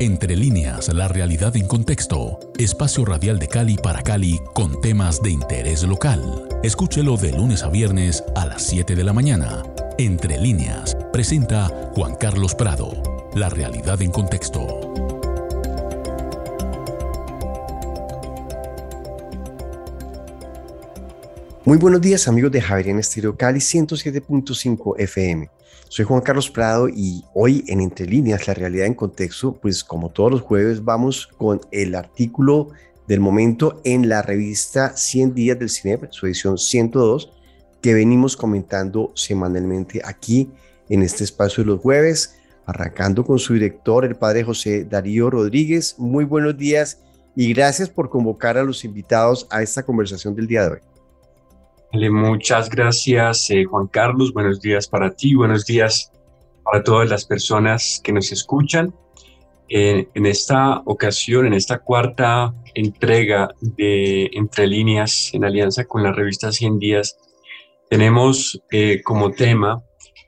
Entre líneas, la realidad en contexto. Espacio radial de Cali para Cali con temas de interés local. Escúchelo de lunes a viernes a las 7 de la mañana. Entre líneas, presenta Juan Carlos Prado. La realidad en contexto. Muy buenos días amigos de Javier en Estéreo Cali 107.5 FM. Soy Juan Carlos Prado y hoy en Entre Líneas, la realidad en contexto, pues como todos los jueves vamos con el artículo del momento en la revista 100 días del CINEP, su edición 102, que venimos comentando semanalmente aquí en este espacio de los jueves, arrancando con su director, el padre José Darío Rodríguez. Muy buenos días y gracias por convocar a los invitados a esta conversación del día de hoy muchas gracias, eh, Juan Carlos. Buenos días para ti, buenos días para todas las personas que nos escuchan. Eh, en esta ocasión, en esta cuarta entrega de Entre Líneas en alianza con la revista 100 Días, tenemos eh, como tema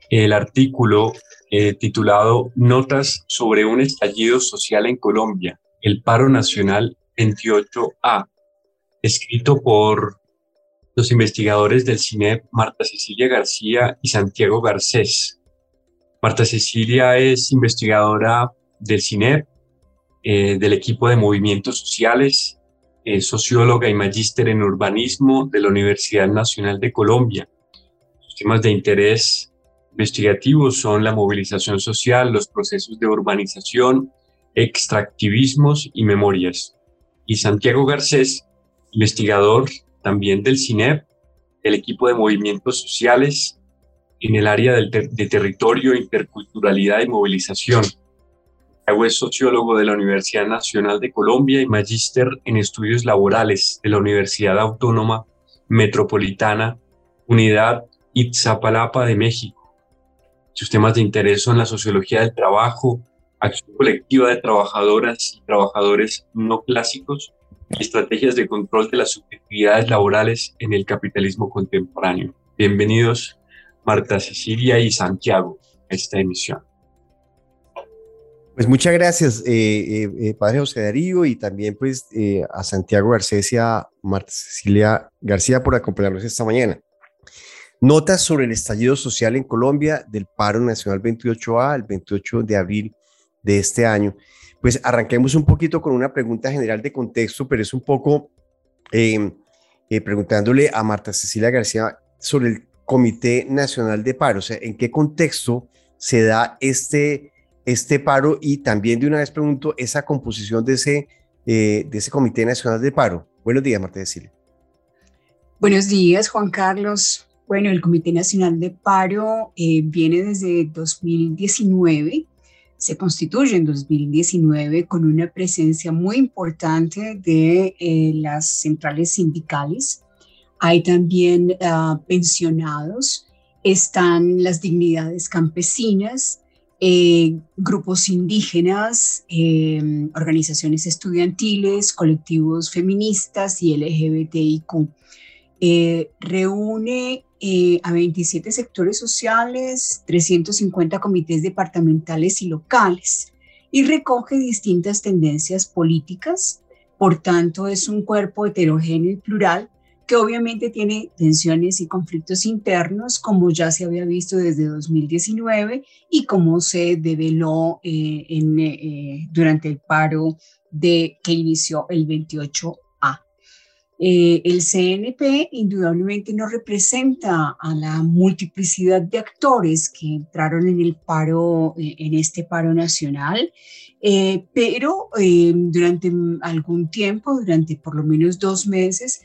el artículo titulado Notas sobre un estallido social en Colombia, el paro nacional 28A, escrito por los investigadores del CINEP, Marta Cecilia García y Santiago Garcés. Marta Cecilia es investigadora del CINEP, eh, del equipo de movimientos sociales, socióloga y magíster en urbanismo de la Universidad Nacional de Colombia. Sus temas de interés investigativo son la movilización social, los procesos de urbanización, extractivismos y memorias. Y Santiago Garcés, investigador también del CINEP, el equipo de movimientos sociales en el área de territorio, interculturalidad y movilización. es sociólogo de la Universidad Nacional de Colombia y magíster en estudios laborales de la Universidad Autónoma Metropolitana, Unidad Itzapalapa de México. Sus temas de interés son la sociología del trabajo, acción colectiva de trabajadoras y trabajadores no clásicos, estrategias de control de las subjetividades laborales en el capitalismo contemporáneo. Bienvenidos Marta Cecilia y Santiago a esta emisión. Pues muchas gracias, eh, eh, eh, Padre José Darío, y también pues a Santiago Garcés y Marta Cecilia García por acompañarnos esta mañana. Notas sobre el estallido social en Colombia del paro nacional 28A el 28 de abril de este año. Pues arranquemos un poquito con una pregunta general de contexto, pero es un poco em, eh, preguntándole a Marta Cecilia García sobre el Comité Nacional de Paro, o sea, en qué contexto se da este, este paro y también de una vez pregunto esa composición de ese, eh, de ese Comité Nacional de Paro. Buenos días, Marta Cecilia. Buenos días, Juan Carlos. Bueno, el Comité Nacional de Paro eh, viene desde 2019 se constituye en 2019 con una presencia muy importante de eh, las centrales sindicales. Hay también ah, pensionados, están las dignidades campesinas, eh, grupos indígenas, eh, organizaciones estudiantiles, colectivos feministas y LGBTIQ. Reúne eh, a 27 sectores sociales, 350 comités departamentales y locales y recoge distintas tendencias políticas. Por tanto, es un cuerpo heterogéneo y plural que obviamente tiene tensiones y conflictos internos, como ya se había visto desde 2019 y como se develó eh, eh, durante el paro que inició el 28 eh, el CNP indudablemente no representa a la multiplicidad de actores que entraron en el paro, eh, en este paro nacional, eh, pero durante algún tiempo, durante por lo menos dos meses,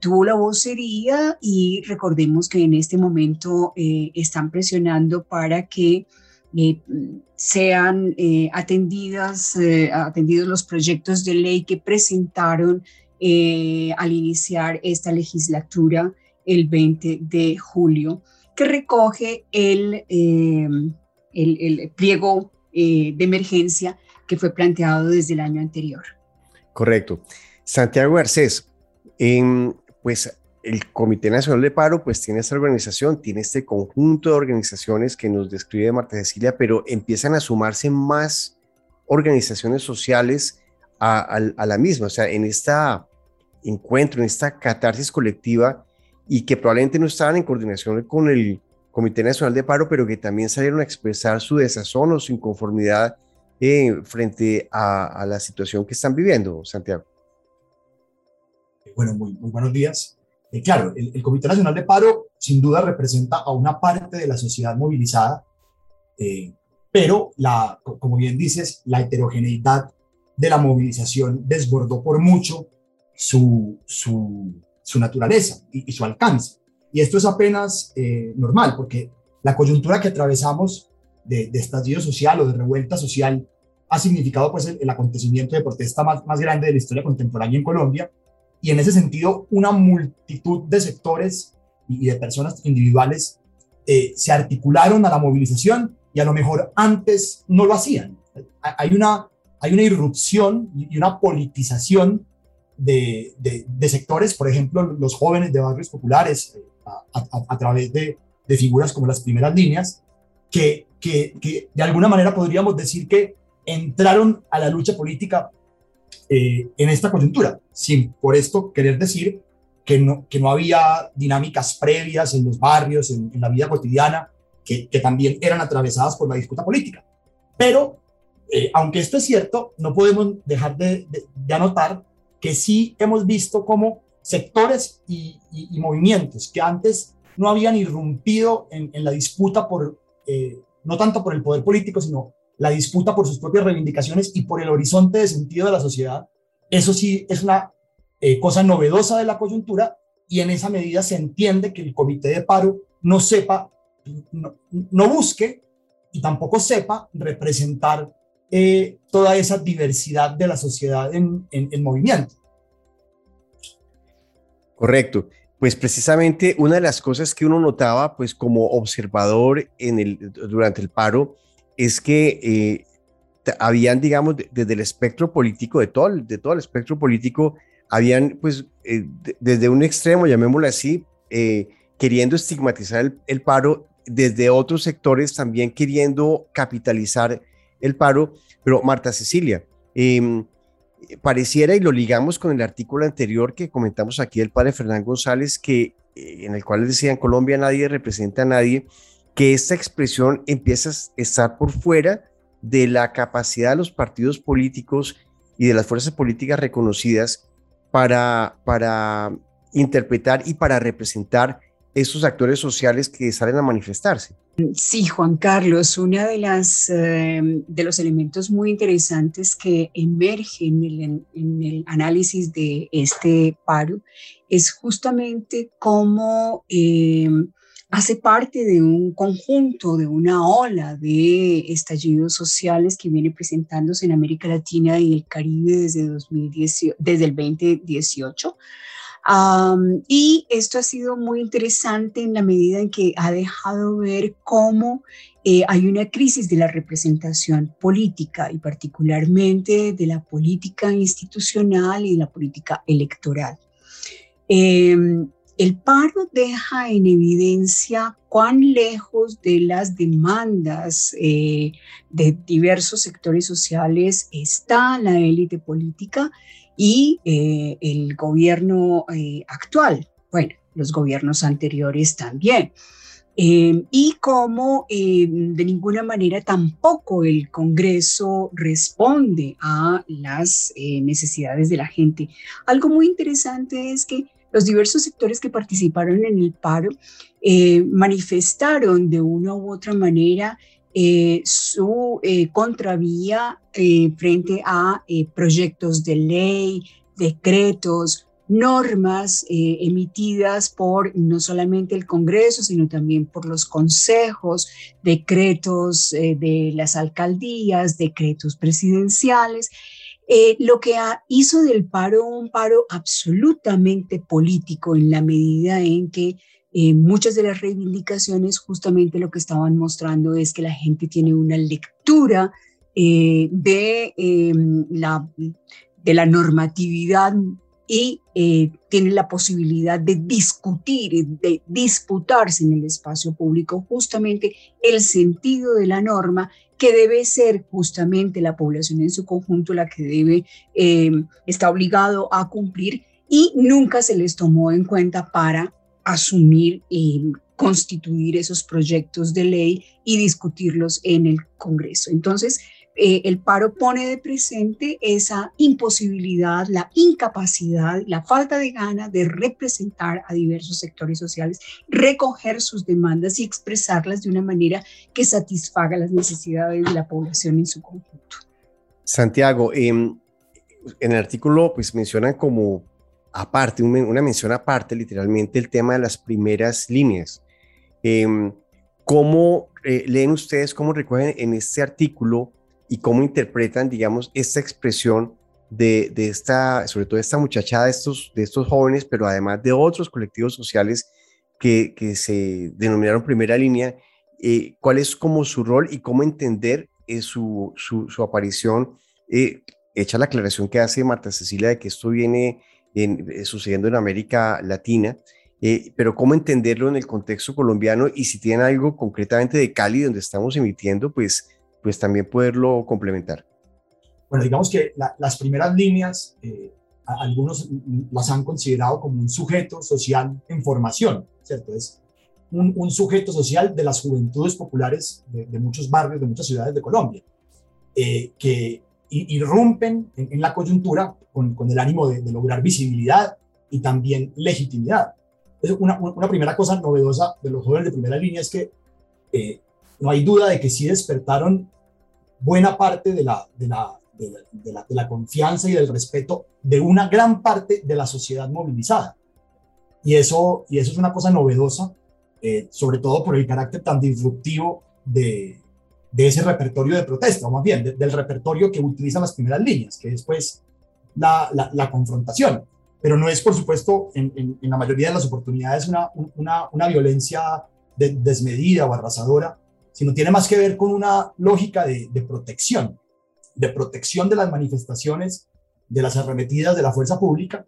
tuvo la vocería y recordemos que en este momento están presionando para que sean atendidas, atendidos los proyectos de ley que presentaron eh, al iniciar esta legislatura el 20 de julio, que recoge el, eh, el, pliego eh, de emergencia que fue planteado desde el año anterior. Correcto. Santiago Garcés, pues el Comité Nacional de Paro pues tiene esta organización, tiene este conjunto de organizaciones que nos describe Marta Cecilia, pero empiezan a sumarse más organizaciones sociales a, la misma, o sea, en este encuentro, en esta catarsis colectiva y que probablemente no estaban en coordinación con el Comité Nacional de Paro, pero que también salieron a expresar su desazón o su inconformidad eh, frente a, la situación que están viviendo, Santiago. Bueno, muy, buenos días. Eh, claro, el, Comité Nacional de Paro sin duda representa a una parte de la sociedad movilizada, eh, pero la, como bien dices, la heterogeneidad de la movilización desbordó por mucho su, su, su naturaleza y, su alcance. Y esto es apenas normal, porque la coyuntura que atravesamos de, estallido social o de revuelta social ha significado pues el, acontecimiento de protesta más, más grande de la historia contemporánea en Colombia y en ese sentido una multitud de sectores y, de personas individuales eh, se articularon a la movilización y a lo mejor antes no lo hacían. Hay una, hay una irrupción y una politización de, de, sectores, por ejemplo, los jóvenes de barrios populares, eh, a, a, través de, de, figuras como las primeras líneas, que que, de alguna manera podríamos decir que entraron a la lucha política eh, en esta coyuntura, sin por esto querer decir que no, que no había dinámicas previas en los barrios, en, la vida cotidiana, que, también eran atravesadas por la disputa política. Pero, eh, aunque esto es cierto, no podemos dejar de, anotar que sí hemos visto como sectores y, movimientos que antes no habían irrumpido en, la disputa por eh, no tanto por el poder político, sino la disputa por sus propias reivindicaciones y por el horizonte de sentido de la sociedad. Eso sí es una eh, cosa novedosa de la coyuntura y en esa medida se entiende que el comité de paro no sepa, no, busque y tampoco sepa representar eh, toda esa diversidad de la sociedad en, en, en movimiento. Correcto. Pues precisamente una de las cosas que uno notaba, pues como observador en el, durante el paro, es que eh, habían, digamos, desde el espectro político, de todo, de todo el espectro político, habían, pues, eh, desde un extremo, llamémoslo así, queriendo estigmatizar el, paro, desde otros sectores también queriendo capitalizar el paro. Pero Marta Cecilia, eh, pareciera, y lo ligamos con el artículo anterior que comentamos aquí del padre Fernán González, que, eh, en el cual decía, en Colombia nadie representa a nadie, que esta expresión empieza a estar por fuera de la capacidad de los partidos políticos y de las fuerzas políticas reconocidas para, para interpretar y para representar esos actores sociales que salen a manifestarse. Sí, Juan Carlos, uno de, las, eh, de los elementos muy interesantes que emergen en el, análisis de este paro es justamente cómo eh, hace parte de un conjunto, de una ola de estallidos sociales que viene presentándose en América Latina y el Caribe desde, 2010, desde el 2018 y esto ha sido muy interesante en la medida en que ha dejado ver cómo eh, hay una crisis de la representación política y particularmente de la política institucional y de la política electoral. Em, el paro deja en evidencia cuán lejos de las demandas eh, de diversos sectores sociales está la élite política y eh, el gobierno eh, actual, bueno, los gobiernos anteriores también. Y cómo de ninguna manera tampoco el Congreso responde a las necesidades de la gente. Algo muy interesante es que los diversos sectores que participaron en el paro manifestaron de una u otra manera eh, su eh, contravía eh, frente a proyectos de ley, decretos, normas emitidas por no solamente el Congreso, sino también por los consejos, decretos de las alcaldías, decretos presidenciales. Lo que hizo del paro un paro absolutamente político en la medida en que eh, muchas de las reivindicaciones justamente lo que estaban mostrando es que la gente tiene una lectura eh, de, em, la, de la normatividad y eh, tiene la posibilidad de discutir, de disputarse en el espacio público justamente el sentido de la norma que debe ser justamente la población en su conjunto la que debe, eh, está obligado a cumplir y nunca se les tomó en cuenta para asumir y constituir esos proyectos de ley y discutirlos en el Congreso. Entonces, eh, el paro pone de presente esa imposibilidad, la incapacidad, la falta de ganas de representar a diversos sectores sociales, recoger sus demandas y expresarlas de una manera que satisfaga las necesidades de la población en su conjunto. Santiago, em, en el artículo pues mencionan como aparte, una mención aparte, literalmente, el tema de las primeras líneas. Em, ¿Cómo eh, leen ustedes, cómo recogen en este artículo y cómo interpretan, digamos, esta expresión de, de, esta, sobre todo esta muchachada de estos, de estos jóvenes, pero además de otros colectivos sociales que, que se denominaron primera línea, eh, cuál es como su rol y cómo entender eh, su, su, su, aparición, eh, hecha la aclaración que hace Marta Cecilia de que esto viene en, sucediendo en América Latina, pero cómo entenderlo en el contexto colombiano y si tienen algo concretamente de Cali donde estamos emitiendo, pues pues también poderlo complementar. Bueno, digamos que las primeras líneas, eh, algunos las han considerado como un sujeto social en formación, ¿cierto? Es un, sujeto social de las juventudes populares de, muchos barrios, de muchas ciudades de Colombia, eh, que irrumpen en, la coyuntura con, con el ánimo de, lograr visibilidad y también legitimidad. Una, una, primera cosa novedosa de los jóvenes de primera línea es que eh, no hay duda de que sí despertaron buena parte de la, de la, de la, confianza y del respeto de una gran parte de la sociedad movilizada. Y eso, y eso es una cosa novedosa, eh, sobre todo por el carácter tan disruptivo de, de ese repertorio de protesta, o más bien del repertorio que utilizan las primeras líneas, que es pues la, la, confrontación. Pero no es, por supuesto, en, la mayoría de las oportunidades una, una, una violencia desmedida o arrasadora, sino tiene más que ver con una lógica de, protección, de protección de las manifestaciones, de las arremetidas de la fuerza pública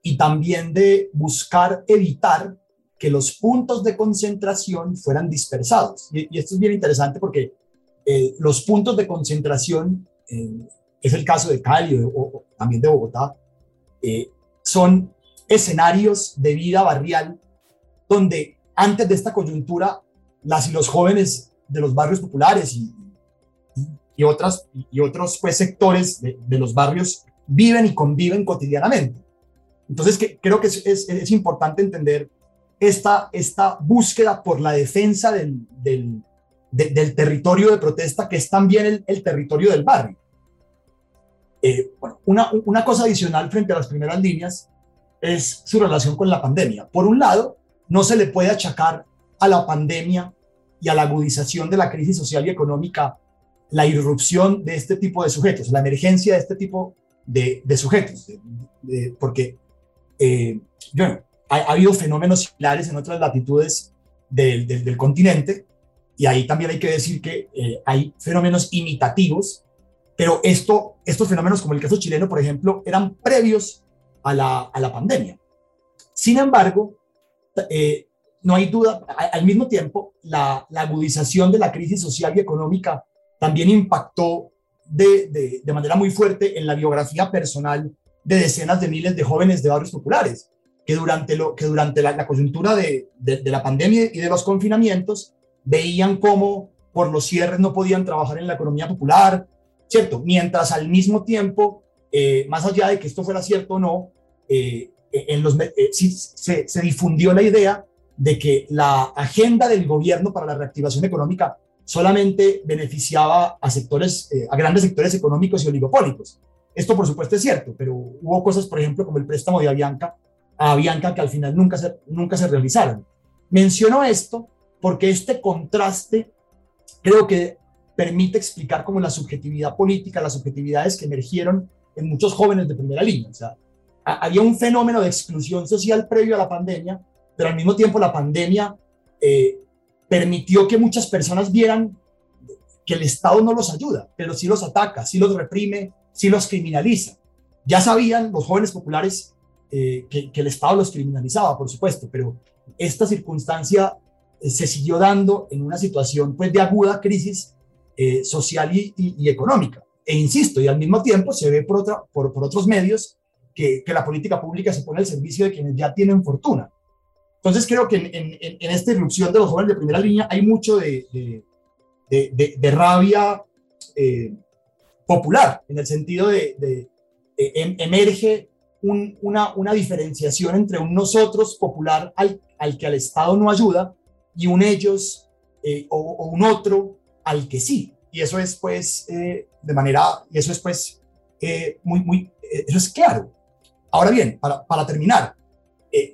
y también de buscar evitar que los puntos de concentración fueran dispersados. Y, esto es bien interesante porque eh, los puntos de concentración, eh, es el caso de Cali o, también de Bogotá, eh, son escenarios de vida barrial donde antes de esta coyuntura las y los jóvenes de los barrios populares y, y, otras, y otros pues, sectores de, de, los barrios viven y conviven cotidianamente. Entonces, que, creo que es, es, es, importante entender esta, esta búsqueda por la defensa del, del, del territorio de protesta, que es también el, el territorio del barrio. Eh, bueno, una, una cosa adicional frente a las primeras líneas es su relación con la pandemia. Por un lado, no se le puede achacar a la pandemia y a la agudización de la crisis social y económica la irrupción de este tipo de sujetos, la emergencia de este tipo de, sujetos, porque eh, bueno, ha, habido fenómenos similares en otras latitudes del, continente y ahí también hay que decir que eh, hay fenómenos imitativos, pero esto, estos fenómenos, como el caso chileno, por ejemplo, eran previos a la, a la pandemia. Sin embargo, eh, no hay duda, al mismo tiempo, la, agudización de la crisis social y económica también impactó de, manera muy fuerte en la biografía personal de decenas de miles de jóvenes de barrios populares, que durante, lo, que durante la, coyuntura de, la pandemia y de los confinamientos veían cómo por los cierres no podían trabajar en la economía popular, ¿cierto? Mientras al mismo tiempo, eh, más allá de que esto fuera cierto o no, eh, en los, eh, se, se difundió la idea de que la agenda del gobierno para la reactivación económica solamente beneficiaba a sectores, eh, a grandes sectores económicos y oligopólicos. Esto, por supuesto, es cierto, pero hubo cosas, por ejemplo, como el préstamo de Avianca a Avianca que al final nunca se, nunca se realizaron. Menciono esto porque este contraste creo que permite explicar como la subjetividad política, las subjetividades que emergieron en muchos jóvenes de primera línea. O había un fenómeno de exclusión social previo a la pandemia pero al mismo tiempo la pandemia eh, permitió que muchas personas vieran que el Estado no los ayuda, pero sí los ataca, sí los reprime, sí los criminaliza. Ya sabían los jóvenes populares que, que, el Estado los criminalizaba, por supuesto, pero esta circunstancia se siguió dando en una situación pues, de aguda crisis social y, económica. E insisto, y al mismo tiempo se ve por, otros medios que, la política pública se pone al servicio de quienes ya tienen fortuna. Entonces creo que en, en, esta irrupción de los jóvenes de primera línea hay mucho de, de, de, rabia eh, popular, en el sentido de, em, emerge una, una diferenciación entre un nosotros popular al, al que al Estado no ayuda y un ellos eh, o, un otro al que sí. Y eso es pues eh, de manera, y eso es pues muy, muy, eso es claro. Ahora bien, para, para terminar,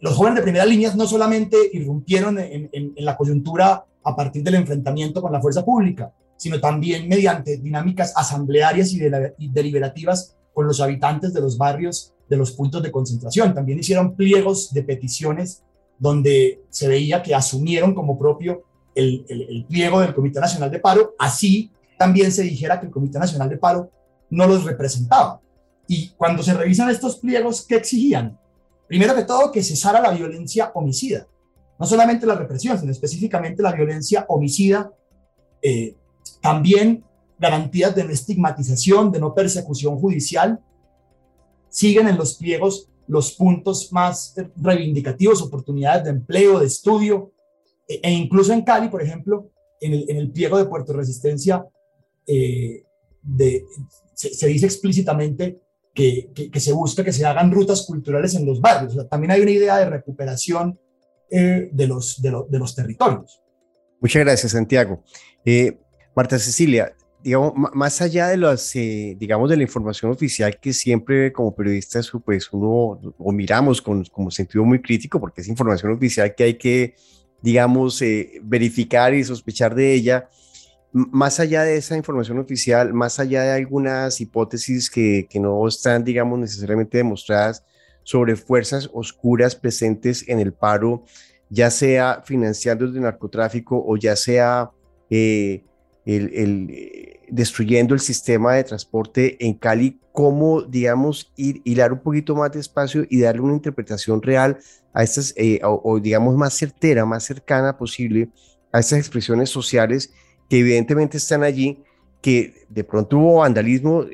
los jóvenes de primera línea no solamente irrumpieron en, la coyuntura a partir del enfrentamiento con la fuerza pública, sino también mediante dinámicas asamblearias y, deliberativas con los habitantes de los barrios de los puntos de concentración. También hicieron pliegos de peticiones donde se veía que asumieron como propio el, el, pliego del Comité Nacional de Paro, así también se dijera que el Comité Nacional de Paro no los representaba. Y cuando se revisan estos pliegos, ¿qué exigían? Primero que todo, que cesara la violencia homicida. No solamente la represión, sino específicamente la violencia homicida, eh, también garantías de no estigmatización, de no persecución judicial, siguen en los pliegos los puntos más reivindicativos, oportunidades de empleo, de estudio, e, e incluso en Cali, por ejemplo, en el, en el pliego de Puerto Resistencia, eh, de, se, dice explícitamente que, que, se busca que se hagan rutas culturales en los barrios. también hay una idea de recuperación eh, de, los, de, de, los territorios. Muchas gracias, Santiago. Eh, Marta Cecilia, digamos, más allá de las, eh, digamos, de la información oficial que siempre como periodistas, pues uno o miramos con como sentido muy crítico, porque es información oficial que hay que, digamos, verificar y sospechar de ella. Más allá de esa información oficial, más allá de algunas hipótesis que, que no están, digamos, necesariamente demostradas, sobre fuerzas oscuras presentes en el paro, ya sea financiando el narcotráfico o ya sea eh, el, eh, destruyendo el sistema de transporte en Cali, cómo, digamos, ir, hilar un poquito más despacio y darle una interpretación real a estas, eh, o, digamos, más certera, más cercana posible a estas expresiones sociales que evidentemente están allí, que de pronto hubo vandalismo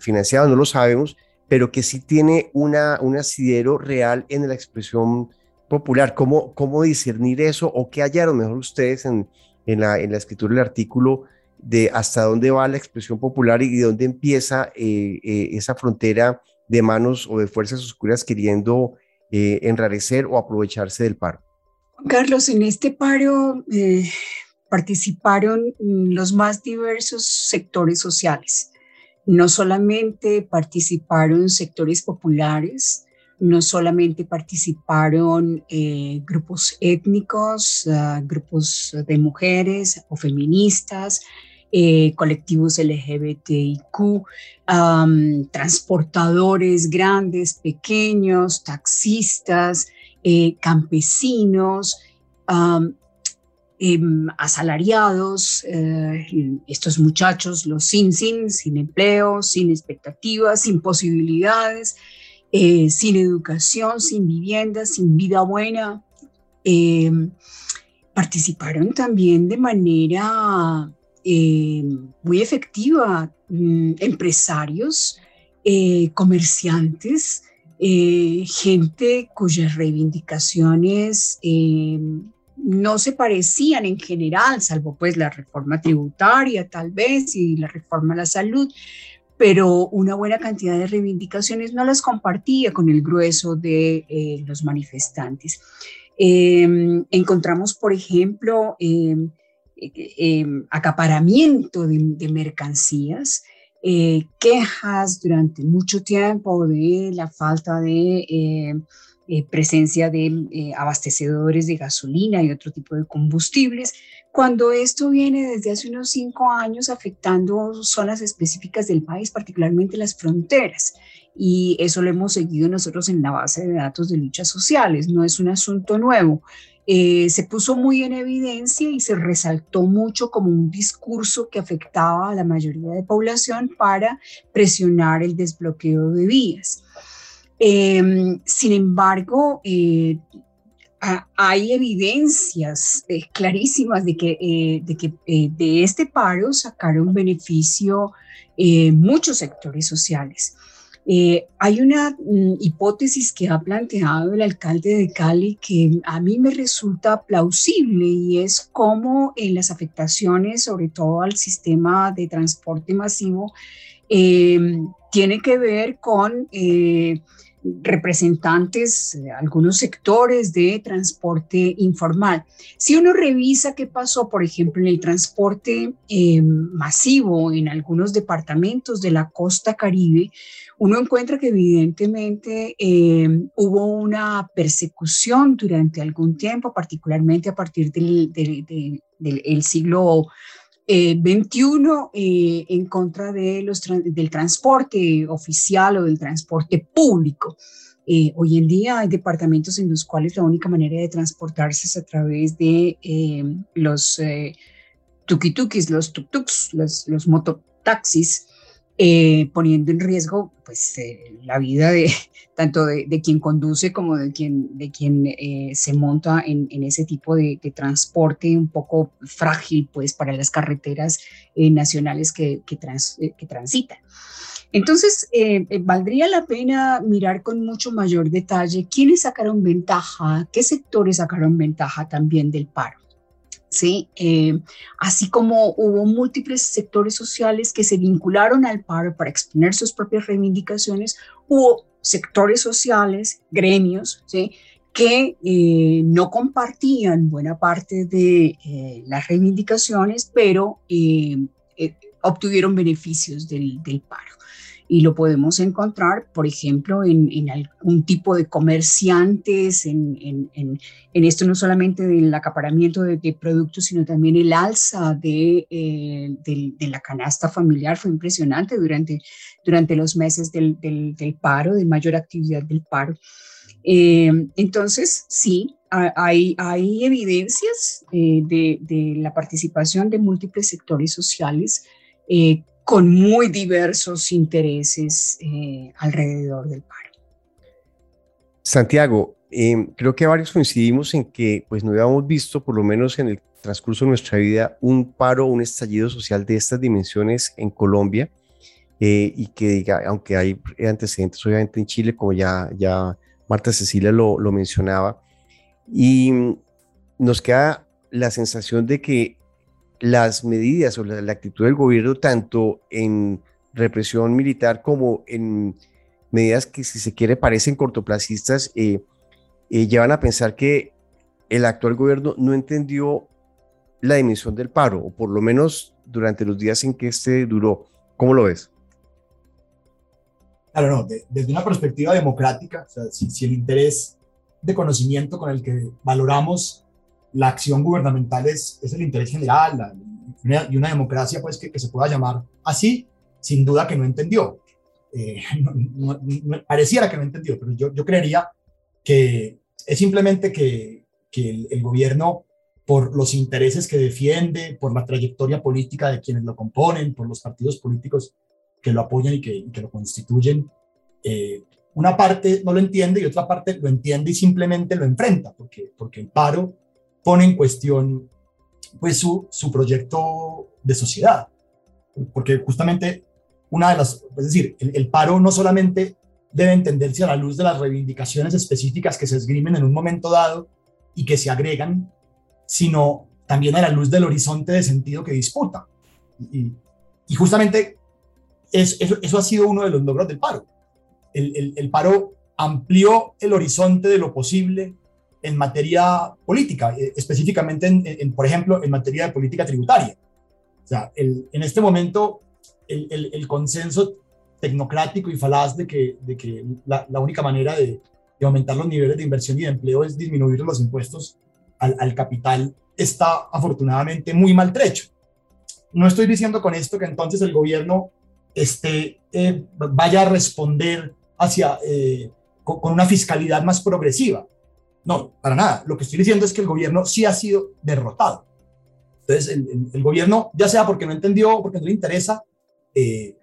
financiado, no lo sabemos, pero que sí tiene una, un asidero real en la expresión popular. ¿Cómo, cómo discernir eso o qué hallaron mejor ustedes en, en, la, en la escritura del artículo de hasta dónde va la expresión popular y dónde empieza eh, eh, esa frontera de manos o de fuerzas oscuras queriendo eh, enrarecer o aprovecharse del paro? Carlos, en este paro participaron los más diversos sectores sociales. No solamente participaron sectores populares, no solamente participaron eh, grupos étnicos, ah, grupos de mujeres o feministas, eh, colectivos LGBTIQ, transportadores grandes, pequeños, taxistas, eh, campesinos, Em, asalariados, eh, estos muchachos, los sin, sin, sin empleo, sin expectativas, sin posibilidades, eh, sin educación, sin vivienda, sin vida buena. Em, participaron también de manera em, muy efectiva mm, empresarios, eh, comerciantes, gente cuyas reivindicaciones no se parecían en general, salvo pues la reforma tributaria tal vez y la reforma a la salud, pero una buena cantidad de reivindicaciones no las compartía con el grueso de eh, los manifestantes. Em, encontramos, por ejemplo, em, em, acaparamiento de, mercancías, eh, quejas durante mucho tiempo de la falta de eh, presencia de eh, abastecedores de gasolina y otro tipo de combustibles, cuando esto viene desde hace unos cinco años afectando zonas específicas del país, particularmente las fronteras. Y eso lo hemos seguido nosotros en la base de datos de luchas sociales, no es un asunto nuevo. Eh, se puso muy en evidencia y se resaltó mucho como un discurso que afectaba a la mayoría de población para presionar el desbloqueo de vías. Em, sin embargo, eh, hay evidencias eh, clarísimas de que, de, que de este paro sacaron beneficio muchos sectores sociales. Hay una mm, hipótesis que ha planteado el alcalde de Cali que a mí me resulta plausible y es cómo en las afectaciones, sobre todo al sistema de transporte masivo, tiene que ver con representantes, de algunos sectores de transporte informal. Si uno revisa qué pasó, por ejemplo, en el transporte eh, masivo en algunos departamentos de la costa caribe, uno encuentra que evidentemente eh, hubo una persecución durante algún tiempo, particularmente a partir del, del siglo 21 eh, eh, en contra de los del transporte oficial o del transporte público. Eh, hoy en día hay departamentos en los cuales la única manera de transportarse es a través de los tukitukis, los tuk-tuks, los, los mototaxis, eh, poniendo en riesgo pues, eh, la vida de tanto de, quien conduce como de quien, de quien eh, se monta en, ese tipo de, transporte un poco frágil pues, para las carreteras nacionales que, que, que transitan. Entonces, valdría la pena mirar con mucho mayor detalle quiénes sacaron ventaja, qué sectores sacaron ventaja también del paro. ¿Sí? Eh, así como hubo múltiples sectores sociales que se vincularon al paro para exponer sus propias reivindicaciones, hubo sectores sociales, gremios, ¿sí? que eh, no compartían buena parte de eh, las reivindicaciones, pero obtuvieron beneficios del, del paro y lo podemos encontrar, por ejemplo, en, algún tipo de comerciantes, en, esto no solamente del acaparamiento de, productos, sino también el alza eh, de, la canasta familiar fue impresionante durante, durante los meses del, paro, de mayor actividad del paro. Eh, entonces, sí, hay, hay evidencias eh, de, la participación de múltiples sectores sociales con muy diversos intereses eh, alrededor del paro. Santiago, em, creo que varios coincidimos en que pues no habíamos visto, por lo menos en el transcurso de nuestra vida, un paro, un estallido social de estas dimensiones en Colombia eh, y que diga, aunque hay antecedentes obviamente en Chile, como ya, ya Marta Cecilia lo, lo mencionaba, y nos queda la sensación de que las medidas o la, actitud del gobierno, tanto en represión militar como en medidas que, si se quiere, parecen cortoplacistas, eh, eh, llevan a pensar que el actual gobierno no entendió la dimensión del paro, o por lo menos durante los días en que este duró. ¿Cómo lo ves? Claro, no, desde una perspectiva democrática, si, el interés de conocimiento con el que valoramos la acción gubernamental es, el interés general y una democracia pues que, se pueda llamar así, sin duda que no entendió. Eh, pareciera que no entendió, pero yo, yo creería que es simplemente que, que el, gobierno, por los intereses que defiende, por la trayectoria política de quienes lo componen, por los partidos políticos que lo apoyan y que, que lo constituyen, eh, una parte no lo entiende y otra parte lo entiende y simplemente lo enfrenta, porque, porque el paro pone en cuestión pues su, su proyecto de sociedad. Porque justamente una de las, es decir, el, paro no solamente debe entenderse a la luz de las reivindicaciones específicas que se esgrimen en un momento dado y que se agregan, sino también a la luz del horizonte de sentido que disputa. Y, justamente es, eso, ha sido uno de los logros del paro. El, el paro amplió el horizonte de lo posible en materia política, eh, específicamente, en, por ejemplo, en materia de política tributaria. O sea, en este momento, el, el, consenso tecnocrático y falaz de que, de que la, la única manera de, de, aumentar los niveles de inversión y de empleo es disminuir los impuestos al, al capital está afortunadamente muy maltrecho. No estoy diciendo con esto que entonces el gobierno este, vaya a responder hacia, eh, con una fiscalidad más progresiva no, para nada. Lo que estoy diciendo es que el gobierno sí ha sido derrotado. Entonces, el, gobierno, ya sea porque no entendió porque no le interesa, eh,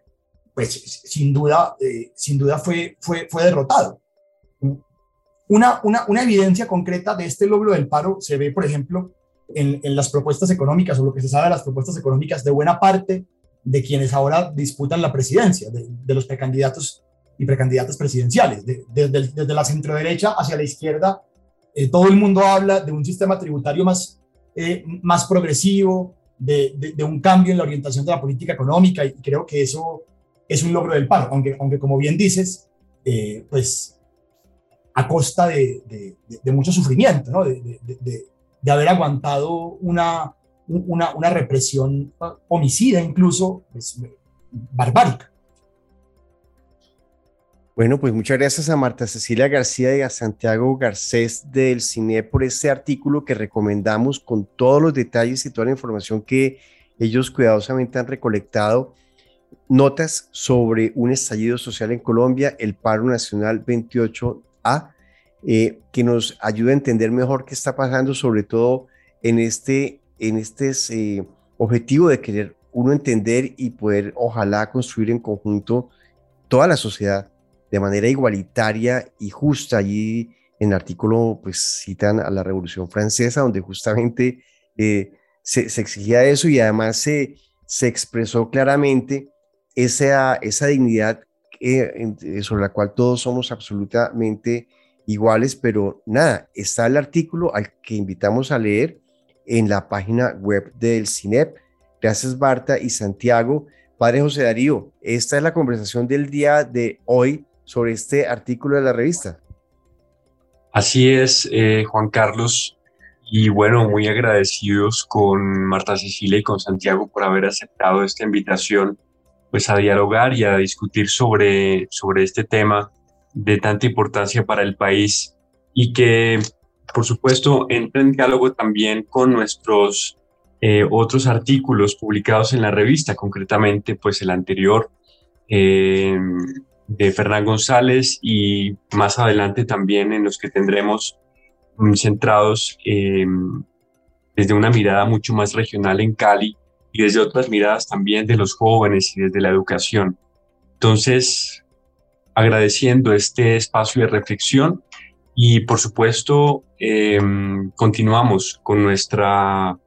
pues sin duda, eh, sin duda fue, fue, fue derrotado. Una, una, una, evidencia concreta de este logro del paro se ve, por ejemplo, en, en, las propuestas económicas o lo que se sabe de las propuestas económicas de buena parte de quienes ahora disputan la presidencia, de, de los precandidatos y precandidatas presidenciales. De, desde, desde, la centroderecha hacia la izquierda, eh, todo el mundo habla de un sistema tributario más, eh, más progresivo, de, de, un cambio en la orientación de la política económica y creo que eso es un logro del paro, aunque, aunque como bien dices, eh, pues a costa de, de mucho sufrimiento, ¿no? de, haber aguantado una, una, una, represión homicida incluso pues, barbárica. Bueno, pues muchas gracias a Marta Cecilia García y a Santiago Garcés del CINE por este artículo que recomendamos con todos los detalles y toda la información que ellos cuidadosamente han recolectado. Notas sobre un estallido social en Colombia, el paro nacional 28 eh, que nos ayude a entender mejor qué está pasando, sobre todo en este, en este eh, objetivo de querer uno entender y poder, ojalá, construir en conjunto toda la sociedad de manera igualitaria y justa. Allí en el artículo pues citan a la Revolución Francesa, donde justamente eh, se, exigía eso y además se, se expresó claramente esa, esa dignidad sobre la cual todos somos absolutamente iguales, pero nada, está el artículo al que invitamos a leer en la página web del CINEP. Gracias Barta y Santiago. Padre José Darío, esta es la conversación del día de hoy sobre este artículo de la revista. Así es, eh, Juan Carlos. Y bueno, muy agradecidos con Marta Cecilia y con Santiago por haber aceptado esta invitación pues a dialogar y a discutir sobre, sobre este tema de tanta importancia para el país y que, por supuesto, entra en diálogo también con nuestros eh, otros artículos publicados en la revista, concretamente, pues el anterior eh, de Fernán González y más adelante también en los que tendremos mm, centrados em, desde una mirada mucho más regional en Cali y desde otras miradas también de los jóvenes y desde la educación. Entonces, agradeciendo este espacio de reflexión y por supuesto em, continuamos con nuestra,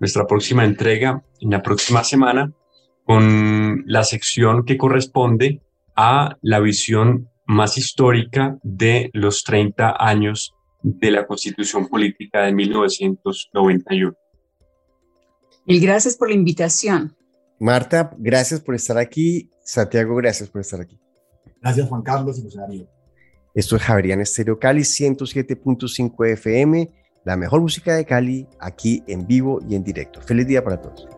nuestra próxima entrega en la próxima semana con la sección que corresponde a la visión más histórica de los 30 años de la Constitución Política de 1991. Y gracias por la invitación. Marta, gracias por estar aquí. Santiago, gracias por estar aquí. Gracias, Juan Carlos y José Darío. Esto es Javerian Estéreo Cali 107.5 FM, la mejor música de Cali, aquí en vivo y en directo. Feliz día para todos.